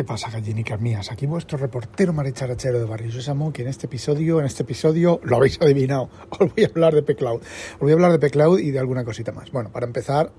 ¿Qué pasa, gallinicas mías? Aquí vuestro reportero maricharachero de Barrio Sésamo, que en este episodio, en este episodio, lo habéis adivinado, os voy a hablar de P-Cloud. Os voy a hablar de P-Cloud y de alguna cosita más. Bueno, para empezar,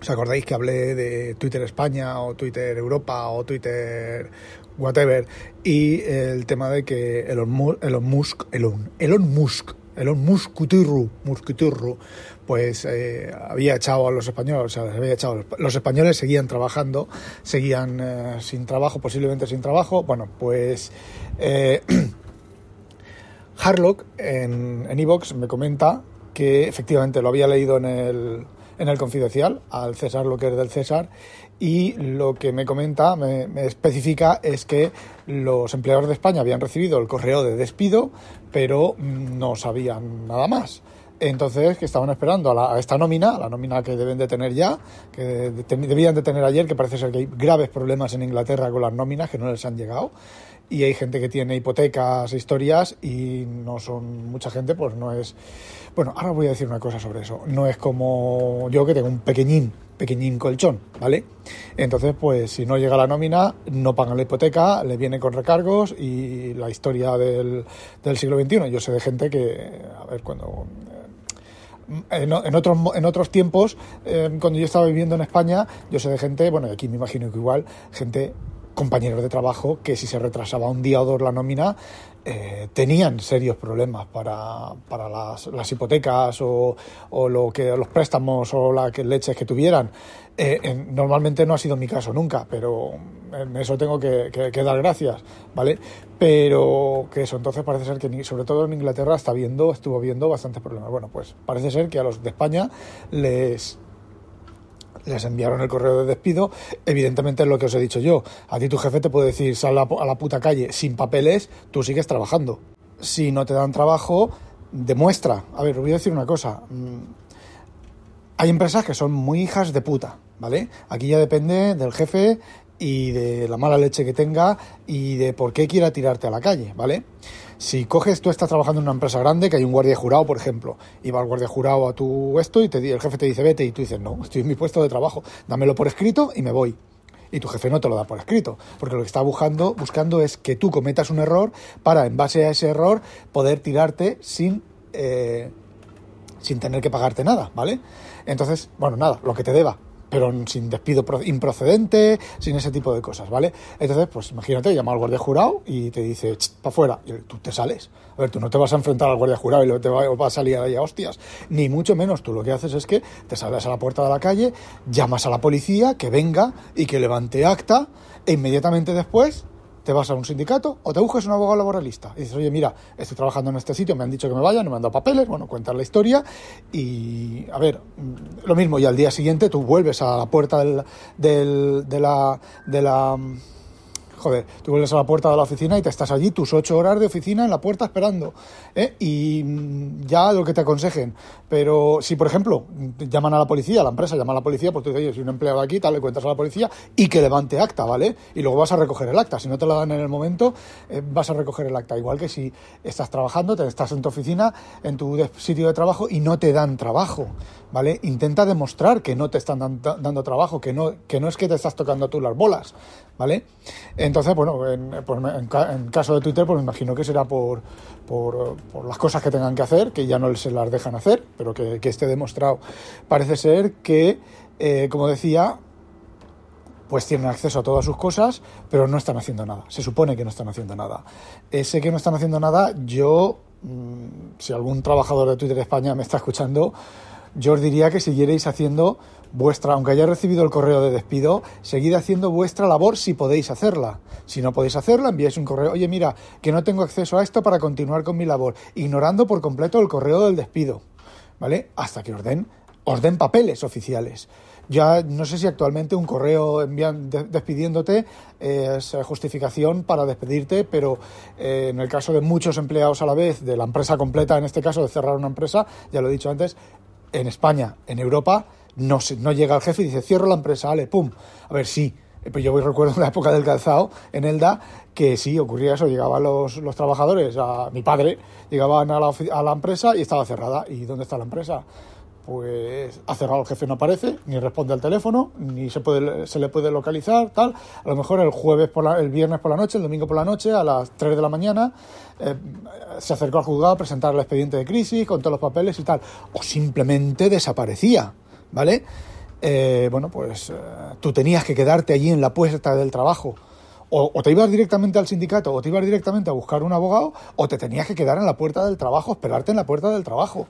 ¿os acordáis que hablé de Twitter España o Twitter Europa o Twitter whatever? Y el tema de que Elon, Musk, Elon, Elon Musk, Elon Muscuturru, Muscuturru, pues eh, había echado a los españoles, o sea, había echado, los españoles seguían trabajando, seguían eh, sin trabajo, posiblemente sin trabajo. Bueno, pues eh, Harlock en Evox me comenta que efectivamente lo había leído en el, en el confidencial, al César lo que es del César, y lo que me comenta, me, especifica, es que los empleados de España habían recibido el correo de despido, pero no sabían nada más. Entonces, que estaban esperando a, esta nómina, a la nómina que deben de tener ya, que debían de tener ayer, que parece ser que hay graves problemas en Inglaterra con las nóminas que no les han llegado. Y hay gente que tiene hipotecas, historias, y no son mucha gente, pues no es. Bueno, ahora voy a decir una cosa sobre eso. No es como yo que tengo un pequeñín, pequeñín colchón, ¿vale? Entonces, pues si no llega la nómina, no pagan la hipoteca, le viene con recargos y la historia del, del siglo XXI. Yo sé de gente que, a ver, cuando en, otros, en otros tiempos, eh, cuando yo estaba viviendo en España, yo sé de gente, bueno, aquí me imagino que igual, gente, compañeros de trabajo, que si se retrasaba un día o dos la nómina, eh, tenían serios problemas para, para las, las, hipotecas o, o, lo que, los préstamos o las leches que tuvieran. Eh, normalmente no ha sido mi caso nunca, pero en eso tengo que, dar gracias, ¿vale? Pero que eso, entonces parece ser que sobre todo en Inglaterra está viendo, estuvo viendo bastantes problemas. Bueno, pues parece ser que a los de España les les enviaron el correo de despido. Evidentemente es lo que os he dicho yo. A ti tu jefe te puede decir sal a la puta calle sin papeles, tú sigues trabajando. Si no te dan trabajo, demuestra. A ver, os voy a decir una cosa. Mm, hay empresas que son muy hijas de puta, ¿vale? Aquí ya depende del jefe y de la mala leche que tenga y de por qué quiera tirarte a la calle, ¿vale? Si coges, tú estás trabajando en una empresa grande, que hay un guardia jurado, por ejemplo, y va el guardia jurado a tu esto y te, el jefe te dice vete y tú dices no, estoy en mi puesto de trabajo, dámelo por escrito y me voy. Y tu jefe no te lo da por escrito, porque lo que está buscando, buscando es que tú cometas un error para, en base a ese error, poder tirarte sin... Eh, sin tener que pagarte nada, ¿vale? Entonces, bueno, nada, lo que te deba, pero sin despido improcedente, sin ese tipo de cosas, ¿vale? Entonces, pues imagínate, llama al guardia jurado y te dice, para afuera, y tú te sales. A ver, tú no te vas a enfrentar al guardia jurado y te va, a salir ahí a hostias, ni mucho menos. Tú lo que haces es que te sales a la puerta de la calle, llamas a la policía, que venga y que levante acta, e inmediatamente después te vas a un sindicato o te buscas un abogado laboralista. Y dices, oye, mira, estoy trabajando en este sitio, me han dicho que me vaya, no me han dado papeles, bueno, cuentas la historia y, a ver, lo mismo, y al día siguiente tú vuelves a la puerta del, del, de la... De la joder, tú vuelves a la puerta de la oficina y te estás allí tus ocho horas de oficina en la puerta esperando. ¿eh? Y mm, ya lo que te aconsejen. Pero si, por ejemplo, llaman a la policía, la empresa llama a la policía, pues tú dices, oye, si un empleado aquí, tal, le cuentas a la policía y que levante acta, ¿vale? Y luego vas a recoger el acta. Si no te la dan en el momento, eh, vas a recoger el acta. Igual que si estás trabajando, te estás en tu oficina, en tu sitio de trabajo y no te dan trabajo, ¿vale? Intenta demostrar que no te están dando trabajo, que no, que no es que te estás tocando tú las bolas, ¿vale? Entonces, bueno, en, pues, en, caso de Twitter, pues me imagino que será por, por, las cosas que tengan que hacer, que ya no se las dejan hacer, pero que, esté demostrado. Parece ser que, eh, como decía, pues tienen acceso a todas sus cosas, pero no están haciendo nada. Se supone que no están haciendo nada. Ese que no están haciendo nada, yo, mm, si algún trabajador de Twitter España me está escuchando, yo os diría que siguierais haciendo vuestra, aunque hayáis recibido el correo de despido, seguid haciendo vuestra labor si podéis hacerla. Si no podéis hacerla, enviáis un correo, oye mira, que no tengo acceso a esto para continuar con mi labor, ignorando por completo el correo del despido, ¿vale? Hasta que os den, os den papeles oficiales. Ya no sé si actualmente un correo envían despidiéndote es justificación para despedirte, pero eh, en el caso de muchos empleados a la vez, de la empresa completa, en este caso de cerrar una empresa, ya lo he dicho antes, en España, en Europa, no, no llega el jefe y dice, cierro la empresa, vale, pum. A ver, sí, pues yo recuerdo en la época del calzado, en Elda, que sí, ocurría eso, llegaban los, los trabajadores, a mi padre, llegaban a la, a la empresa y estaba cerrada. ¿Y dónde está la empresa? Pues ha cerrado el jefe no aparece, ni responde al teléfono, ni se, puede, se le puede localizar, tal. A lo mejor el jueves, por la, el viernes por la noche, el domingo por la noche, a las 3 de la mañana, eh, se acercó al juzgado a presentar el expediente de crisis con todos los papeles y tal. O simplemente desaparecía, ¿vale? Eh, bueno, pues eh, tú tenías que quedarte allí en la puerta del trabajo. O, o, te ibas directamente al sindicato, o te ibas directamente a buscar un abogado, o te tenías que quedar en la puerta del trabajo, esperarte en la puerta del trabajo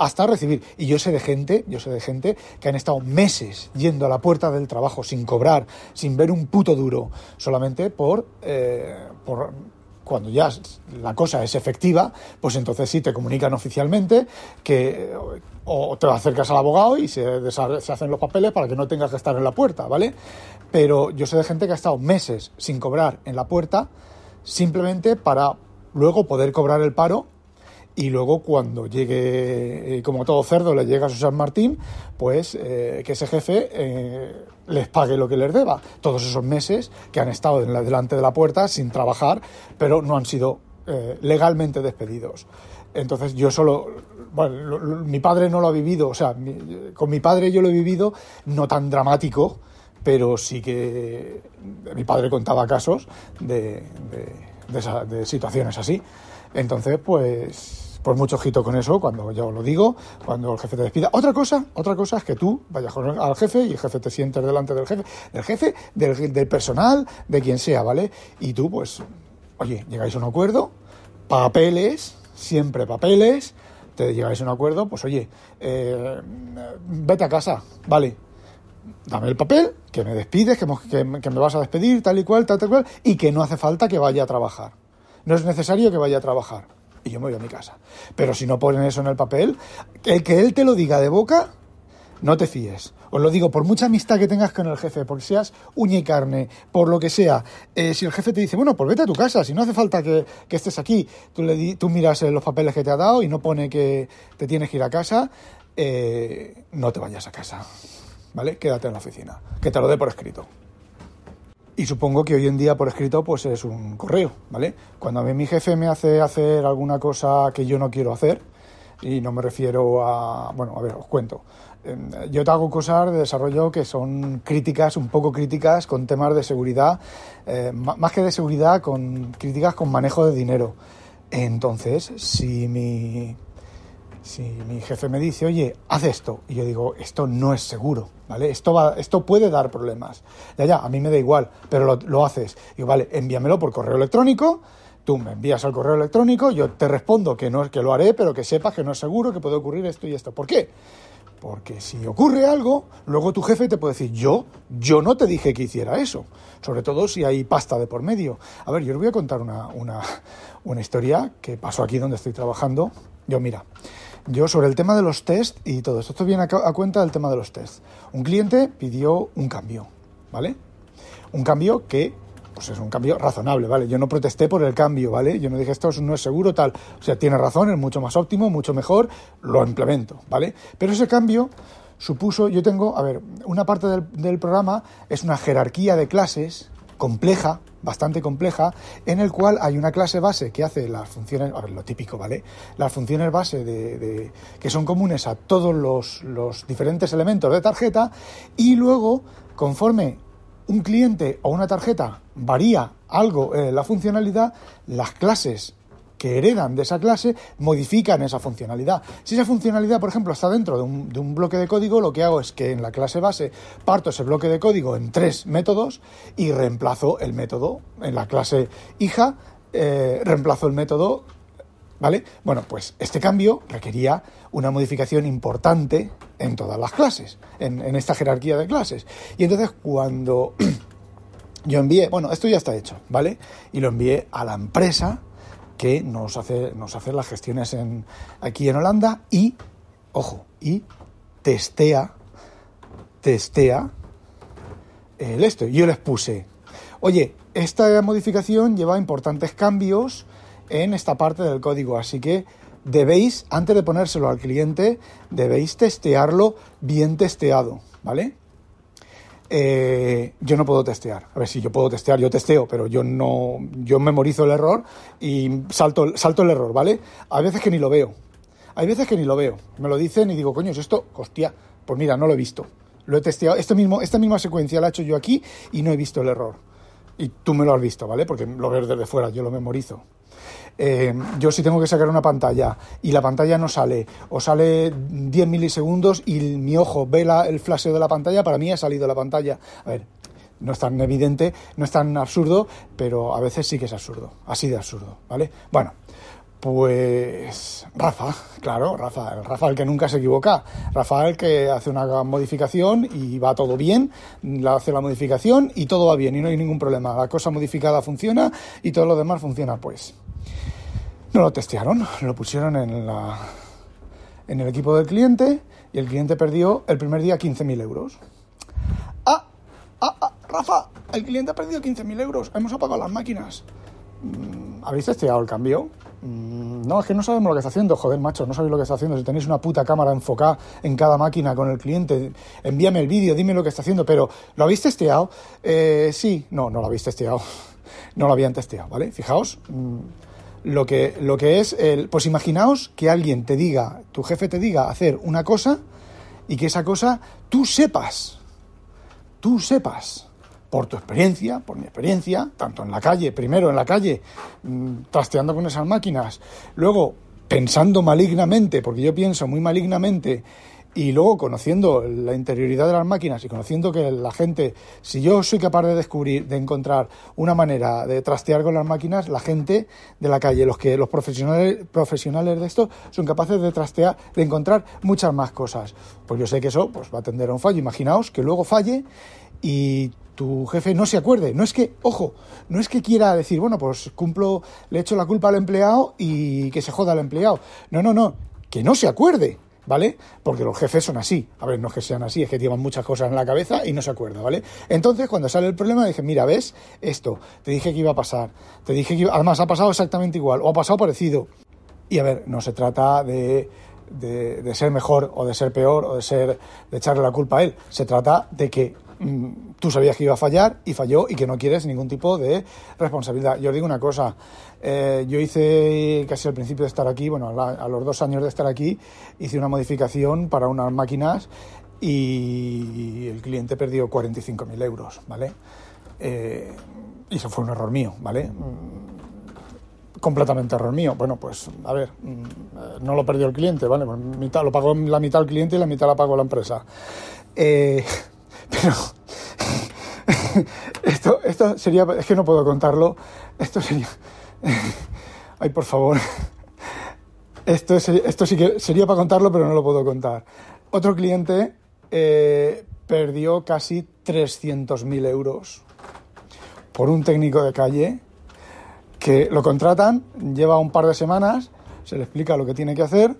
hasta recibir. Y yo sé de gente, yo sé de gente que han estado meses yendo a la puerta del trabajo sin cobrar, sin ver un puto duro, solamente por, eh, por cuando ya la cosa es efectiva, pues entonces sí te comunican oficialmente que o te acercas al abogado y se, se, hacen los papeles para que no tengas que estar en la puerta, ¿vale? Pero yo sé de gente que ha estado meses sin cobrar en la puerta simplemente para luego poder cobrar el paro y luego cuando llegue, eh, como todo cerdo, le llega a su San Martín, pues eh, que ese jefe eh, les pague lo que les deba. Todos esos meses que han estado delante de la puerta sin trabajar, pero no han sido legalmente despedidos. Entonces yo solo, bueno, mi padre no lo ha vivido, o sea, con mi padre yo lo he vivido no tan dramático, pero sí que mi padre contaba casos de, de situaciones así. Entonces, pues, pues mucho ojito con eso cuando yo lo digo, cuando el jefe te despida. Otra cosa, otra cosa es que tú vayas al jefe y el jefe te sientes delante del jefe, del jefe, del, personal, de quien sea, ¿vale? Y tú, pues, oye, llegáis a un acuerdo, papeles, siempre papeles, te llegáis a un acuerdo, pues oye, eh, vete a casa, vale, dame el papel, que me despides, que me, que me, vas a despedir, tal y cual, tal, tal cual, y que no hace falta que vaya a trabajar no es necesario que vaya a trabajar. Y yo me voy a mi casa. Pero si no ponen eso en el papel, el que él te lo diga de boca, no te fíes. Os lo digo, por mucha amistad que tengas con el jefe, porque seas uña y carne, por lo que sea, eh, si el jefe te dice, bueno, pues vete a tu casa, si no hace falta que, estés aquí, tú, le tú miras los papeles que te ha dado y no pone que te tienes que ir a casa, eh, no te vayas a casa, ¿vale? Quédate en la oficina, que te lo dé por escrito. Y supongo que hoy en día por escrito pues es un correo, ¿vale? Cuando a mí mi jefe me hace hacer alguna cosa que yo no quiero hacer, y no me refiero a, bueno, a ver, os cuento. Em, yo te hago cosas de desarrollo que son críticas, un poco críticas, con temas de seguridad, eh, más que de seguridad, con críticas con manejo de dinero. Entonces, si mi si mi jefe me dice, oye, haz esto, y yo digo, esto no es seguro, ¿vale? Esto, va, esto puede dar problemas. Ya, ya, a mí me da igual, pero lo, lo haces. Y vale, envíamelo por correo electrónico, tú me envías al correo electrónico, yo te respondo que, no, que lo haré, pero que sepas que no es seguro, que puede ocurrir esto y esto. ¿Por qué? Porque si ocurre algo, luego tu jefe te puede decir, yo, yo no te dije que hiciera eso. Sobre todo si hay pasta de por medio. A ver, yo os voy a contar una, una, una historia que pasó aquí donde estoy trabajando. Yo, mira, yo sobre el tema de los test y todo esto, esto viene a, cuenta del tema de los test. Un cliente pidió un cambio, ¿vale? Un cambio que pues es un cambio razonable, ¿vale? Yo no protesté por el cambio, ¿vale? Yo no dije esto no es seguro, tal. O sea, tiene razón, es mucho más óptimo, mucho mejor, lo implemento, ¿vale? Pero ese cambio supuso, yo tengo, a ver, una parte del, del programa es una jerarquía de clases compleja, bastante compleja, en el cual hay una clase base que hace las funciones, a ver, lo típico, ¿vale? Las funciones base de, que son comunes a todos los, diferentes elementos de tarjeta y luego, conforme un cliente o una tarjeta varía algo la funcionalidad, las clases que heredan de esa clase modifican esa funcionalidad. Si esa funcionalidad, por ejemplo, está dentro de un, bloque de código, lo que hago es que en la clase base parto ese bloque de código en tres métodos y reemplazo el método en la clase hija, eh, reemplazo el método ¿Vale? Bueno, pues este cambio requería una modificación importante en todas las clases, en, en, esta jerarquía de clases. Y entonces cuando yo envié, bueno, esto ya está hecho, ¿vale? Y lo envié a la empresa que nos hace, nos hace las gestiones en, aquí en Holanda y, ojo, y testea, testea el esto. Yo les puse, oye, esta modificación lleva importantes cambios en esta parte del código, así que debéis, antes de ponérselo al cliente, debéis testearlo bien testeado, ¿vale? Eh, yo no puedo testear. A ver si yo puedo testear, yo testeo, pero yo no, yo memorizo el error y salto, salto el error, ¿vale? A veces que ni lo veo. Hay veces que ni lo veo. Me lo dicen y digo, coño, ¿es esto? Hostia, pues mira, no lo he visto. Lo he testeado. Este mismo, esta misma secuencia la he hecho yo aquí y no he visto el error. Y tú me lo has visto, ¿vale? Porque lo ves desde fuera, yo lo memorizo. Eh, yo si tengo que sacar una pantalla y la pantalla no sale o sale 10 milisegundos y mi ojo ve el flasheo de la pantalla, para mí ha salido la pantalla. A ver, no es tan evidente, no es tan absurdo, pero a veces sí que es absurdo, así de absurdo, ¿vale? Bueno, pues Rafa, claro, Rafa, Rafa el que nunca se equivoca, Rafa el que hace una modificación y va todo bien, la hace la modificación y todo va bien y no hay ningún problema, la cosa modificada funciona y todo lo demás funciona, pues no lo testearon, lo pusieron en la en el equipo del cliente y el cliente perdió el primer día 15.000 euros. Ah, ah, ah, Rafa, el cliente ha perdido 15.000 euros, hemos apagado las máquinas. Mm, ¿Habéis testeado el cambio? Mm, no, es que no sabemos lo que está haciendo, joder, macho, no sabéis lo que está haciendo. Si tenéis una puta cámara enfocada en cada máquina con el cliente, envíame el vídeo, dime lo que está haciendo, pero ¿lo habéis testeado? Eh, sí, no, no lo habéis testeado. no lo habían testeado, ¿vale? Fijaos mm, lo, que, lo que es el. Pues imaginaos que alguien te diga, tu jefe te diga hacer una cosa y que esa cosa tú sepas. Tú sepas por tu experiencia, por mi experiencia, tanto en la calle, primero en la calle, mm, trasteando con esas máquinas, luego pensando malignamente, porque yo pienso muy malignamente, y luego conociendo la interioridad de las máquinas y conociendo que la gente, si yo soy capaz de descubrir, de encontrar una manera de trastear con las máquinas, la gente de la calle, los que los profesionales, profesionales de esto, son capaces de trastear, de encontrar muchas más cosas. Pues yo sé que eso pues, va a tender a un fallo. Imaginaos que luego falle y tu jefe no se acuerde. No es que, ojo, no es que quiera decir, bueno, pues cumplo, le echo la culpa al empleado y que se joda al empleado. No, no, no, que no se acuerde, ¿vale? Porque los jefes son así. A ver, no es que sean así, es que llevan muchas cosas en la cabeza y no se acuerda, ¿vale? Entonces, cuando sale el problema, dije, mira, ¿ves? Esto, te dije que iba a pasar, te dije que además ha pasado exactamente igual, o ha pasado parecido. Y a ver, no se trata de, de, de ser mejor o de ser peor o de ser de echarle la culpa a él. Se trata de que tú sabías que iba a fallar y falló y que no quieres ningún tipo de responsabilidad. Yo os digo una cosa, eh, yo hice casi al principio de estar aquí, bueno, a, los dos años de estar aquí, hice una modificación para unas máquinas y el cliente perdió 45.000 euros, ¿vale? Eh, y eso fue un error mío, ¿vale? Mm, completamente error mío. Bueno, pues a ver, mm, eh, no lo perdió el cliente, ¿vale? Pues lo pagó la mitad el cliente y la mitad la pagó la empresa. Eh, pero esto, esto sería, es que no puedo contarlo, esto sería, ay por favor, esto, esto sí que sería para contarlo, pero no lo puedo contar. Otro cliente eh, perdió casi 300.000 euros por un técnico de calle que lo contratan, lleva un par de semanas, se le explica lo que tiene que hacer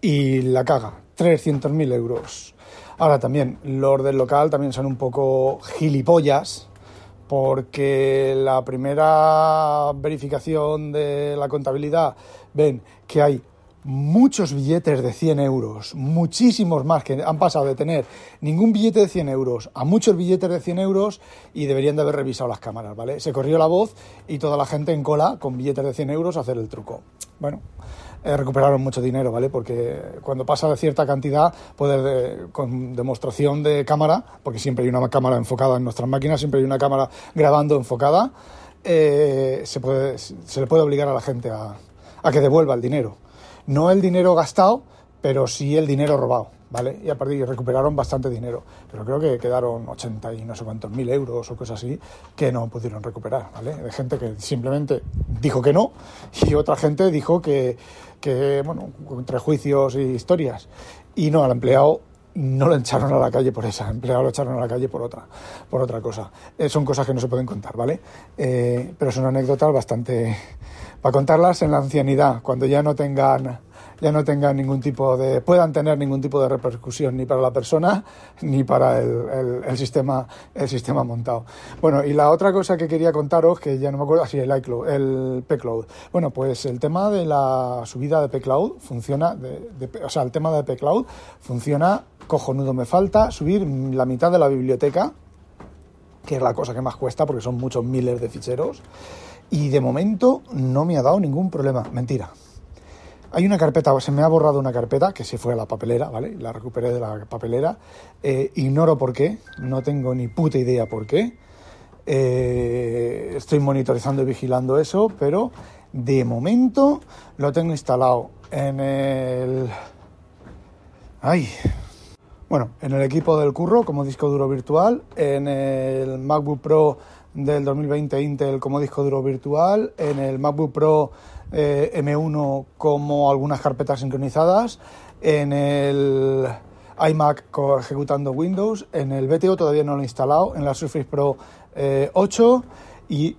y la caga. 300.000 euros. Ahora también, los del local también son un poco gilipollas, porque la primera verificación de la contabilidad ven que hay muchos billetes de 100 euros, muchísimos más que han pasado de tener ningún billete de 100 euros a muchos billetes de 100 euros y deberían de haber revisado las cámaras, ¿vale? Se corrió la voz y toda la gente en cola con billetes de 100 euros a hacer el truco. Bueno, eh, recuperaron mucho dinero, ¿vale? Porque cuando pasa de cierta cantidad, puede, con demostración de cámara, porque siempre hay una cámara enfocada en nuestras máquinas, siempre hay una cámara grabando enfocada, eh, se, puede, se le puede obligar a la gente a, a que devuelva el dinero. No el dinero gastado, pero sí el dinero robado. ¿Vale? Y a partir recuperaron bastante dinero, pero creo que quedaron 80 y no sé cuántos mil euros o cosas así que no pudieron recuperar, ¿vale? De gente que simplemente dijo que no y otra gente dijo que, que bueno, entre juicios y historias. Y no, al empleado no lo echaron a la calle por esa, empleado lo echaron a la calle por otra, por otra cosa. Eh, son cosas que no se pueden contar, ¿vale? Eh, pero son anécdotas bastante... para contarlas en la ancianidad, cuando ya no tengan ya no tengan ningún tipo de, puedan tener ningún tipo de repercusión ni para la persona ni para el, el, sistema, el sistema montado. Bueno, y la otra cosa que quería contaros, que ya no me acuerdo, así el iCloud, el pCloud. Bueno, pues el tema de la subida de pCloud funciona, de, o sea, el tema de pCloud funciona cojonudo. Me falta subir la mitad de la biblioteca, que es la cosa que más cuesta porque son muchos miles de ficheros. Y de momento no me ha dado ningún problema. Mentira hay una carpeta, se me ha borrado una carpeta que se fue a la papelera, ¿vale? La recuperé de la papelera. Eh, ignoro por qué, no tengo ni puta idea por qué. Eh, estoy monitorizando y vigilando eso, pero de momento lo tengo instalado en el... ¡Ay! Bueno, en el equipo del curro como disco duro virtual, en el MacBook Pro del 2020 Intel como disco duro virtual, en el MacBook Pro eh, M1 como algunas carpetas sincronizadas, en el iMac ejecutando Windows, en el BTO todavía no lo he instalado, en la Surface Pro 8 eh, y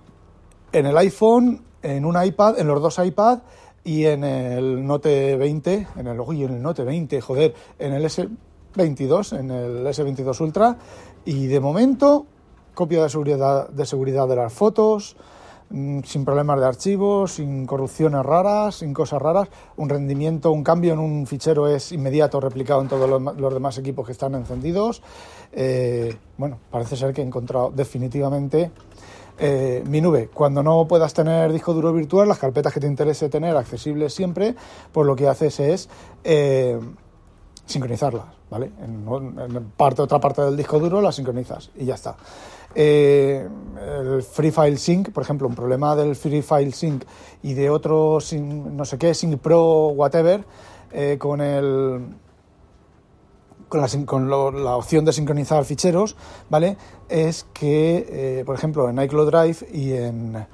en el iPhone, en un iPad, en los dos iPad y en el Note 20, en el, uy, en el Note 20, joder, en el S22, en el S22 Ultra y de momento copia de seguridad de, seguridad de las fotos, mm, sin problemas de archivos, sin corrupciones raras, sin cosas raras. Un rendimiento, un cambio en un fichero es inmediato, replicado en todos los, demás equipos que están encendidos. Eh, bueno, parece ser que he encontrado definitivamente eh, mi nube. Cuando no puedas tener disco duro virtual, las carpetas que te interese tener accesibles siempre, pues lo que haces es eh, sincronizarlas, ¿vale? En, parte, otra parte del disco duro la sincronizas y ya está. Eh, el Free File Sync, por ejemplo, un problema del Free File Sync y de otro, no sé qué, Sync Pro, whatever, eh, con el con, la, con la, opción de sincronizar ficheros, ¿vale? Es que, eh, por ejemplo, en iCloud Drive y en,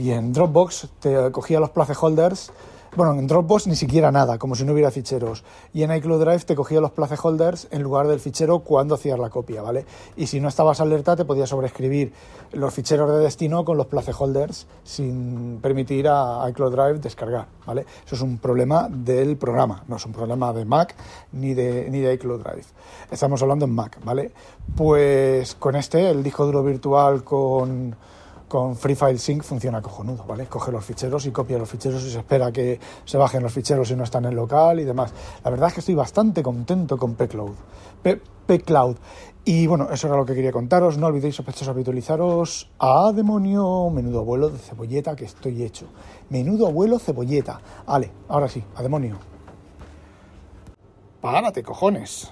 y en Dropbox te cogía los placeholders bueno, en Dropbox ni siquiera nada, como si no hubiera ficheros. Y en iCloud Drive te cogía los placeholders en lugar del fichero cuando hacías la copia, ¿vale? Y si no estabas alerta, te podía sobreescribir los ficheros de destino con los placeholders sin permitir a iCloud Drive descargar, ¿vale? Eso es un problema del programa, no es un problema de Mac ni de, ni de iCloud Drive. Estamos hablando en Mac, ¿vale? Pues con este, el disco duro virtual con con Free File Sync funciona cojonudo, ¿vale? Coge los ficheros y copia los ficheros y se espera que se bajen los ficheros si no están en local y demás. La verdad es que estoy bastante contento con pCloud. pCloud. Y bueno, eso era lo que quería contaros. No olvidéis, sospechosos, habitualizaros. ¡A demonio! Menudo abuelo de cebolleta que estoy hecho. Menudo abuelo cebolleta. Vale, ahora sí, a demonio. Párate, cojones.